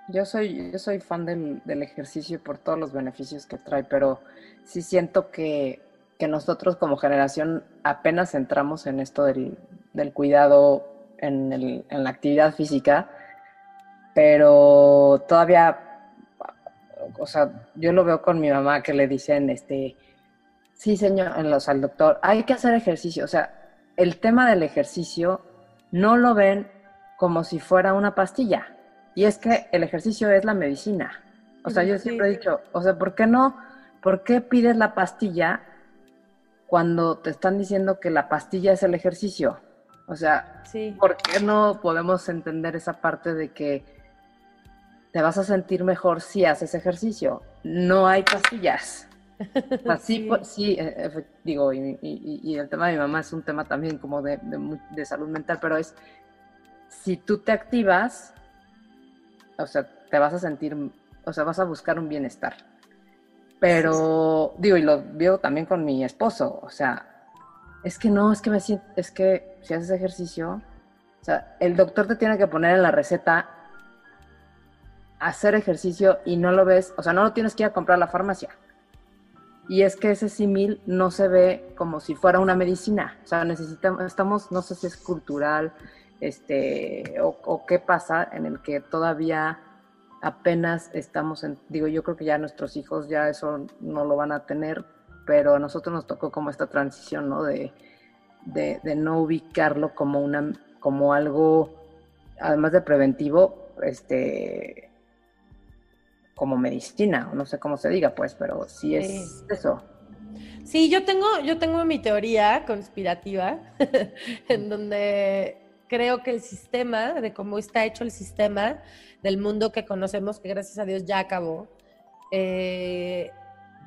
Yo soy, yo soy fan del, ejercicio por todos los beneficios que trae, pero sí siento que, nosotros como generación apenas entramos en esto del, cuidado en, en la actividad física, pero todavía o sea, yo lo veo con mi mamá que le dicen, este, sí, señor, en los, al doctor, hay que hacer ejercicio. O sea, el tema del ejercicio no lo ven como si fuera una pastilla. Y es que el ejercicio es la medicina. O sea, yo siempre he dicho, o sea, ¿por qué no? ¿Por qué pides la pastilla cuando te están diciendo que la pastilla es el ejercicio? O sea, ¿por qué no podemos entender esa parte de que te vas a sentir mejor si haces ejercicio. No hay pastillas. Así, sí, eh, digo, y, el tema de mi mamá es un tema también como de, salud mental, pero es, si tú te activas, o sea, te vas a sentir, o sea, vas a buscar un bienestar. Pero, digo, y lo veo también con mi esposo, o sea, es que no, es que me siento, es que si haces ejercicio, o sea, el doctor te tiene que poner en la receta hacer ejercicio y no lo ves, o sea, no lo tienes que ir a comprar a la farmacia. Y es que ese símil no se ve como si fuera una medicina. O sea, necesitamos, estamos, no sé si es cultural, este, o, qué pasa, en el que todavía apenas estamos en, digo, yo creo que ya nuestros hijos ya eso no lo van a tener, pero a nosotros nos tocó como esta transición, ¿no? De, de, de no ubicarlo como una, como algo, además de preventivo, este, como medicina, o no sé cómo se diga, pues, pero sí es eso. Sí, yo tengo, yo tengo mi teoría conspirativa, en donde creo que el sistema, de cómo está hecho el sistema del mundo que conocemos, que gracias a Dios ya acabó, eh,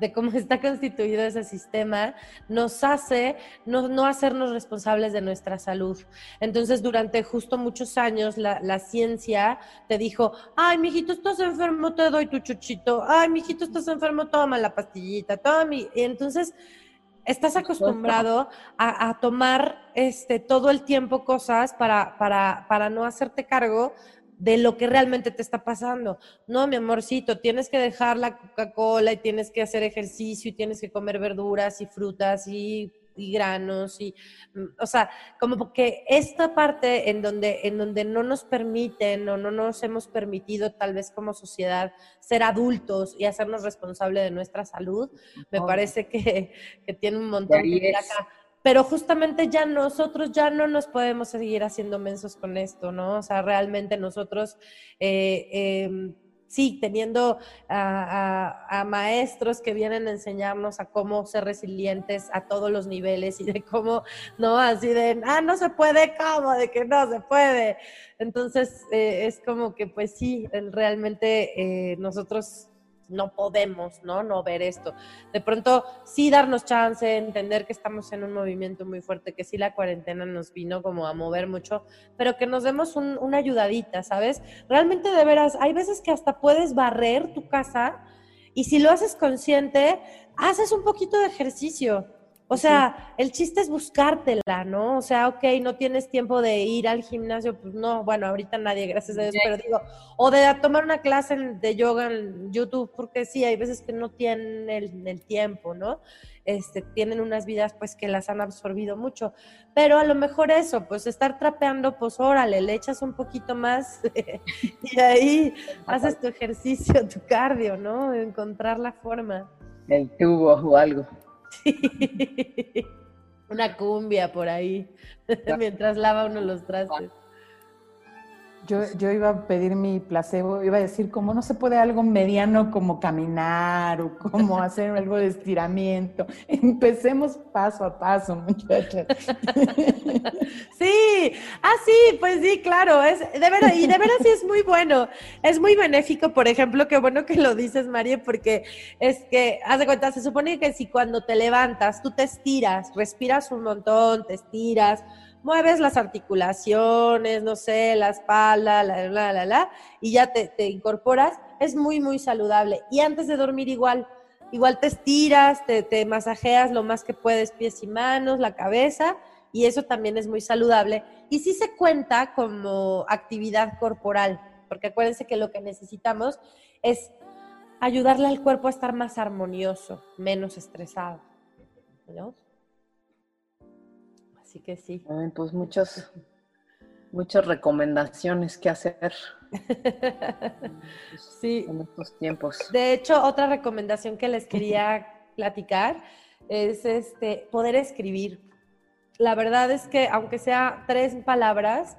de cómo está constituido ese sistema, nos hace no, hacernos responsables de nuestra salud. Entonces, durante justo muchos años, la, ciencia te dijo, ay, mijito, estás enfermo, te doy tu chuchito, ay, mijito, estás enfermo, toma la pastillita, toma mi... Y entonces, estás acostumbrado a, tomar este, todo el tiempo cosas para, para, para no hacerte cargo de lo que realmente te está pasando. No, mi amorcito, tienes que dejar la Coca-Cola y tienes que hacer ejercicio y tienes que comer verduras y frutas y, granos y, mm, o sea, como que esta parte en donde, en donde no nos permiten o no nos hemos permitido tal vez como sociedad ser adultos y hacernos responsables de nuestra salud, me parece que, tiene un montón de acá pero justamente ya nosotros ya no nos podemos seguir haciendo mensos con esto, ¿no? O sea, realmente nosotros, eh, em, sí, teniendo a, maestros que vienen a enseñarnos a cómo ser resilientes a todos los niveles y de cómo, ¿no? Así de, ah, no se puede, ¿cómo? De que no se puede. Entonces, eh, es como que, pues sí, realmente eh, nosotros no podemos, ¿no? No ver esto. De pronto, sí darnos chance, entender que estamos en un movimiento muy fuerte, que sí la cuarentena nos vino como a mover mucho, pero que nos demos una ayudadita, ¿sabes? Realmente de veras, hay veces que hasta puedes barrer tu casa y si lo haces consciente, haces un poquito de ejercicio. O sea, el chiste es buscártela, ¿no? O sea, ok, no tienes tiempo de ir al gimnasio, pues no, bueno, ahorita nadie, gracias a Dios, pero digo, o de tomar una clase de yoga en YouTube, porque sí, hay veces que no tienen el, tiempo, ¿no? Este, tienen unas vidas pues que las han absorbido mucho, pero a lo mejor eso, pues estar trapeando, pues órale, le echas un poquito más y ahí haces tu ejercicio, tu cardio, ¿no? Encontrar la forma. El tubo o algo. Una cumbia por ahí, mientras lava uno los trastes. Yo, yo, iba a pedir mi placebo, iba a decir, como no se puede algo mediano como caminar o como hacer algo de estiramiento. Empecemos paso a paso, muchachas. Sí, ah, sí, pues sí, claro, es de verdad, y de veras sí es muy bueno, es muy benéfico, por ejemplo, qué bueno que lo dices, María, porque es que, haz de cuenta, se supone que si cuando te levantas, tú te estiras, respiras un montón, te estiras, mueves las articulaciones, no sé, la espalda, la, la, la, la, y ya te, incorporas, es muy, muy saludable. Y antes de dormir igual, igual te estiras, te, te masajeas lo más que puedes, pies y manos, la cabeza, y eso también es muy saludable. Y sí se cuenta como actividad corporal, porque acuérdense que lo que necesitamos es ayudarle al cuerpo a estar más armonioso, menos estresado. ¿no? Así que sí. pues muchos, muchas recomendaciones que hacer. sí. En estos tiempos. De hecho, otra recomendación que les quería platicar es este poder escribir. La verdad es que aunque sea tres palabras,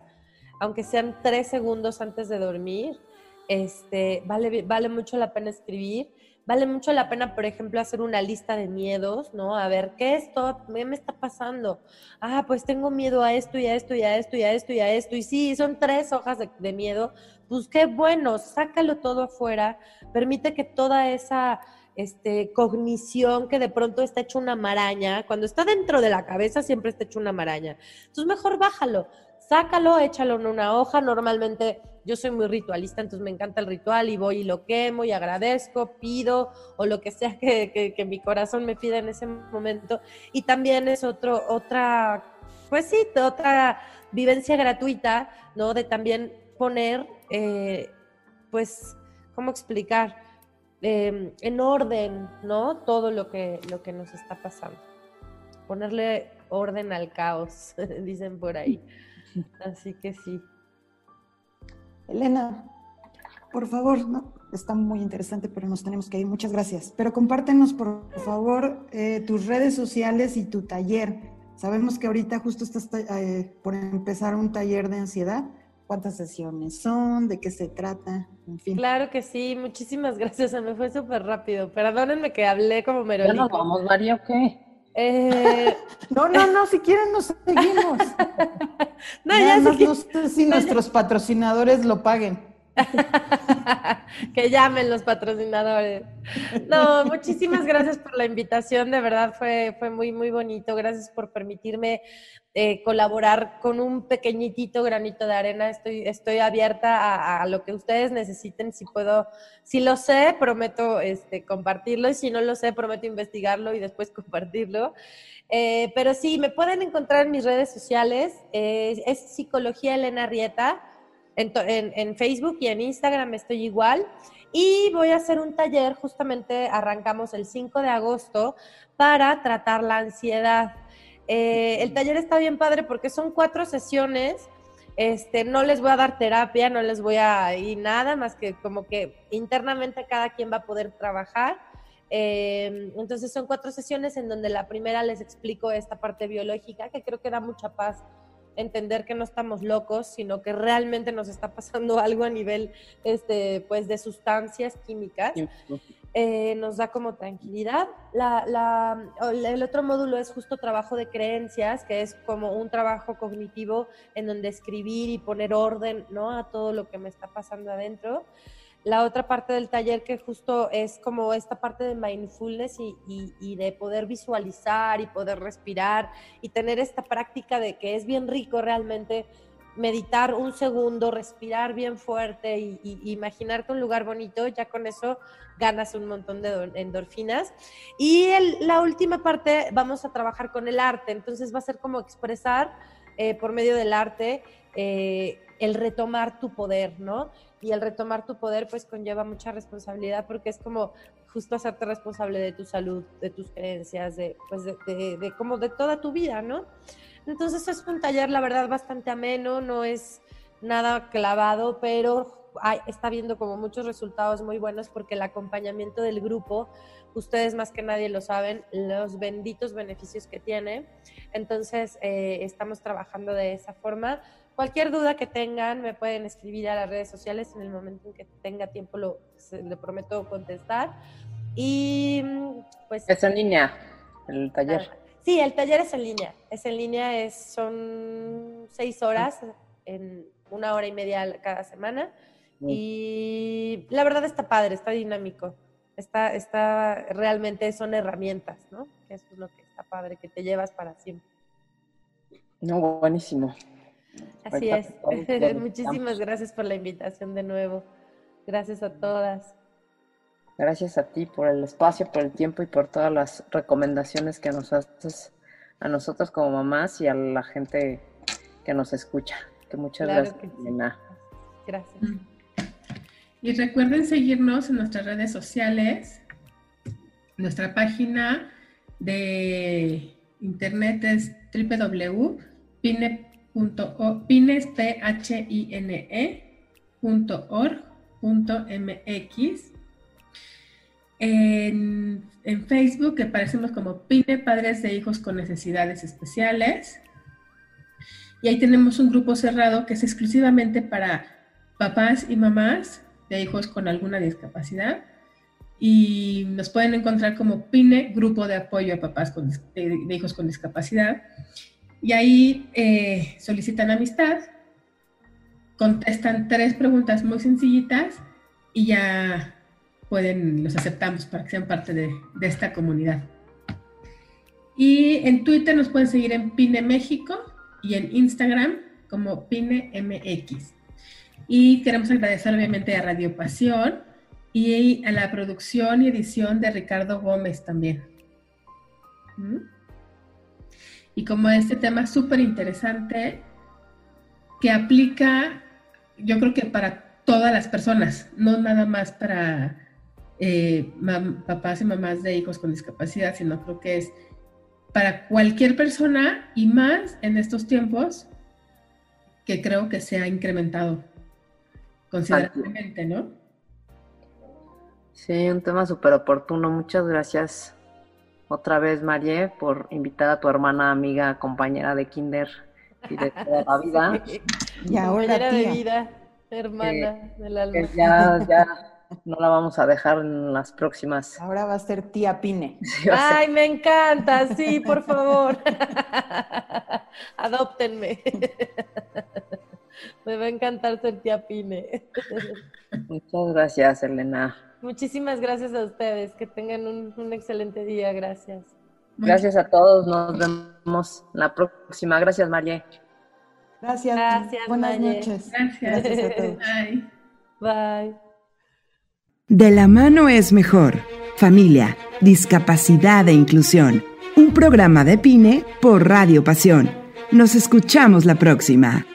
aunque sean tres segundos antes de dormir, este, vale, vale mucho la pena escribir vale mucho la pena, por ejemplo, hacer una lista de miedos, ¿no? A ver, ¿qué es esto? ¿Qué me está pasando? Ah, pues tengo miedo a esto y a esto y a esto y a esto y a esto. Y sí, son tres hojas de, miedo. Pues qué bueno, sácalo todo afuera. Permite que toda esa este, cognición que de pronto está hecho una maraña, cuando está dentro de la cabeza siempre está hecho una maraña. Entonces mejor bájalo, sácalo, échalo en una hoja. Normalmente yo soy muy ritualista, entonces me encanta el ritual y voy y lo quemo y agradezco, pido o lo que sea que, mi corazón me pida en ese momento. Y también es otro, otra, pues sí, otra vivencia gratuita, ¿no? De también poner, eh, pues, ¿cómo explicar? Em, en orden, ¿no? Todo lo que, lo que nos está pasando. Ponerle orden al caos, dicen por ahí. Así que sí. Elena, por favor, no, está muy interesante, pero nos tenemos que ir. Muchas gracias. Pero compártenos, por favor, eh, tus redes sociales y tu taller. Sabemos que ahorita justo estás eh, por empezar un taller de ansiedad. ¿Cuántas sesiones son? ¿De qué se trata? En fin. Claro que sí. Muchísimas gracias. Se me fue súper rápido. Perdónenme que hablé como merolito. ¿Ya nos vamos, María, o qué? Eh, no, no, no, si quieren nos seguimos. no, ya no sé si nuestros patrocinadores lo paguen. que llamen los patrocinadores. No, muchísimas gracias por la invitación, de verdad fue, fue muy, muy bonito. Gracias por permitirme eh, colaborar con un pequeñitito granito de arena. Estoy, estoy abierta a, lo que ustedes necesiten. Si puedo, si lo sé, prometo este, compartirlo y si no lo sé, prometo investigarlo y después compartirlo. Eh, pero sí, me pueden encontrar en mis redes sociales. Eh, es Psicología Elena Rieta en, Facebook y en Instagram estoy igual. Y voy a hacer un taller, justamente arrancamos el 5 de agosto, para tratar la ansiedad. Eh, el taller está bien padre porque son cuatro sesiones. Este, no les voy a dar terapia, no les voy a ir nada más que como que internamente cada quien va a poder trabajar. Eh, entonces son cuatro sesiones en donde la primera les explico esta parte biológica que creo que da mucha paz entender que no estamos locos, sino que realmente nos está pasando algo a nivel este, pues, de sustancias químicas. Eh, nos da como tranquilidad. La, el otro módulo es justo trabajo de creencias, que es como un trabajo cognitivo en donde escribir y poner orden ¿no? a todo lo que me está pasando adentro la otra parte del taller que justo es como esta parte de mindfulness y, de poder visualizar y poder respirar y tener esta práctica de que es bien rico realmente meditar un segundo, respirar bien fuerte y, y, imaginarte un lugar bonito, ya con eso ganas un montón de endorfinas. Y la última parte, vamos a trabajar con el arte, entonces va a ser como expresar eh, por medio del arte eh, el retomar tu poder, ¿no? Y el retomar tu poder pues conlleva mucha responsabilidad porque es como justo hacerte responsable de tu salud, de tus creencias, de, pues de, de como de toda tu vida, ¿no? Entonces es un taller, la verdad, bastante ameno, no es nada clavado, pero está viendo como muchos resultados muy buenos porque el acompañamiento del grupo, ustedes más que nadie lo saben, los benditos beneficios que tiene. Entonces, eh, estamos trabajando de esa forma. Cualquier duda que tengan, me pueden escribir a las redes sociales en el momento en que tenga tiempo, lo, le prometo contestar. Y pues... Es en línea, el taller. Sí, el taller es en línea. Es en línea, es, son seis horas, en una hora y media cada semana. Y la verdad está padre, está dinámico. Está, está, realmente son herramientas, ¿no? Eso es lo que está padre, que te llevas para siempre. No, buenísimo. Así es. Muchísimas gracias por la invitación de nuevo. Gracias a todas. Gracias a ti por el espacio, por el tiempo y por todas las recomendaciones que nos haces a nosotros como mamás y a la gente que nos escucha. Que muchas gracias, Gracias. Y recuerden seguirnos en nuestras redes sociales. Nuestra página de internet es www.pine.org.mx en, Facebook, que aparecemos como PINE Padres de Hijos con Necesidades Especiales. Y ahí tenemos un grupo cerrado que es exclusivamente para papás y mamás de hijos con alguna discapacidad. Y nos pueden encontrar como PINE, Grupo de Apoyo a Papás de, Hijos con Discapacidad. Y ahí eh, solicitan amistad, contestan tres preguntas muy sencillitas y ya pueden, los aceptamos para que sean parte de, esta comunidad. Y en Twitter nos pueden seguir en Pine México y en Instagram como Pine MX. Y queremos agradecer obviamente a Radio Pasión y a la producción y edición de Ricardo Gómez también. ¿Mm? Y como este tema súper interesante que aplica, yo creo que para todas las personas, no nada más para eh, papás y mamás de hijos con discapacidad, sino creo que es para cualquier persona y más en estos tiempos que creo que se ha incrementado considerablemente, ¿no? Sí, un tema súper oportuno. Muchas gracias otra vez, Marie, por invitar a tu hermana, amiga, compañera de kinder y de toda la vida. Y ahora, de vida, hermana del alma. Ya, ya no la vamos a dejar en las próximas. Ahora va a ser tía Pine. Ay, me encanta, sí, por favor. Adóptenme. Me va a encantar ser tía Pine. Muchas gracias, Elena. Muchísimas gracias a ustedes. Que tengan un, excelente día. Gracias. Gracias a todos. Nos vemos la próxima. Gracias, María. Gracias. Gracias. Buenas noches. Gracias. gracias a todos. Bye. Bye. De la mano es mejor. Familia, discapacidad e inclusión. Un programa de Pine por Radio Pasión. Nos escuchamos la próxima.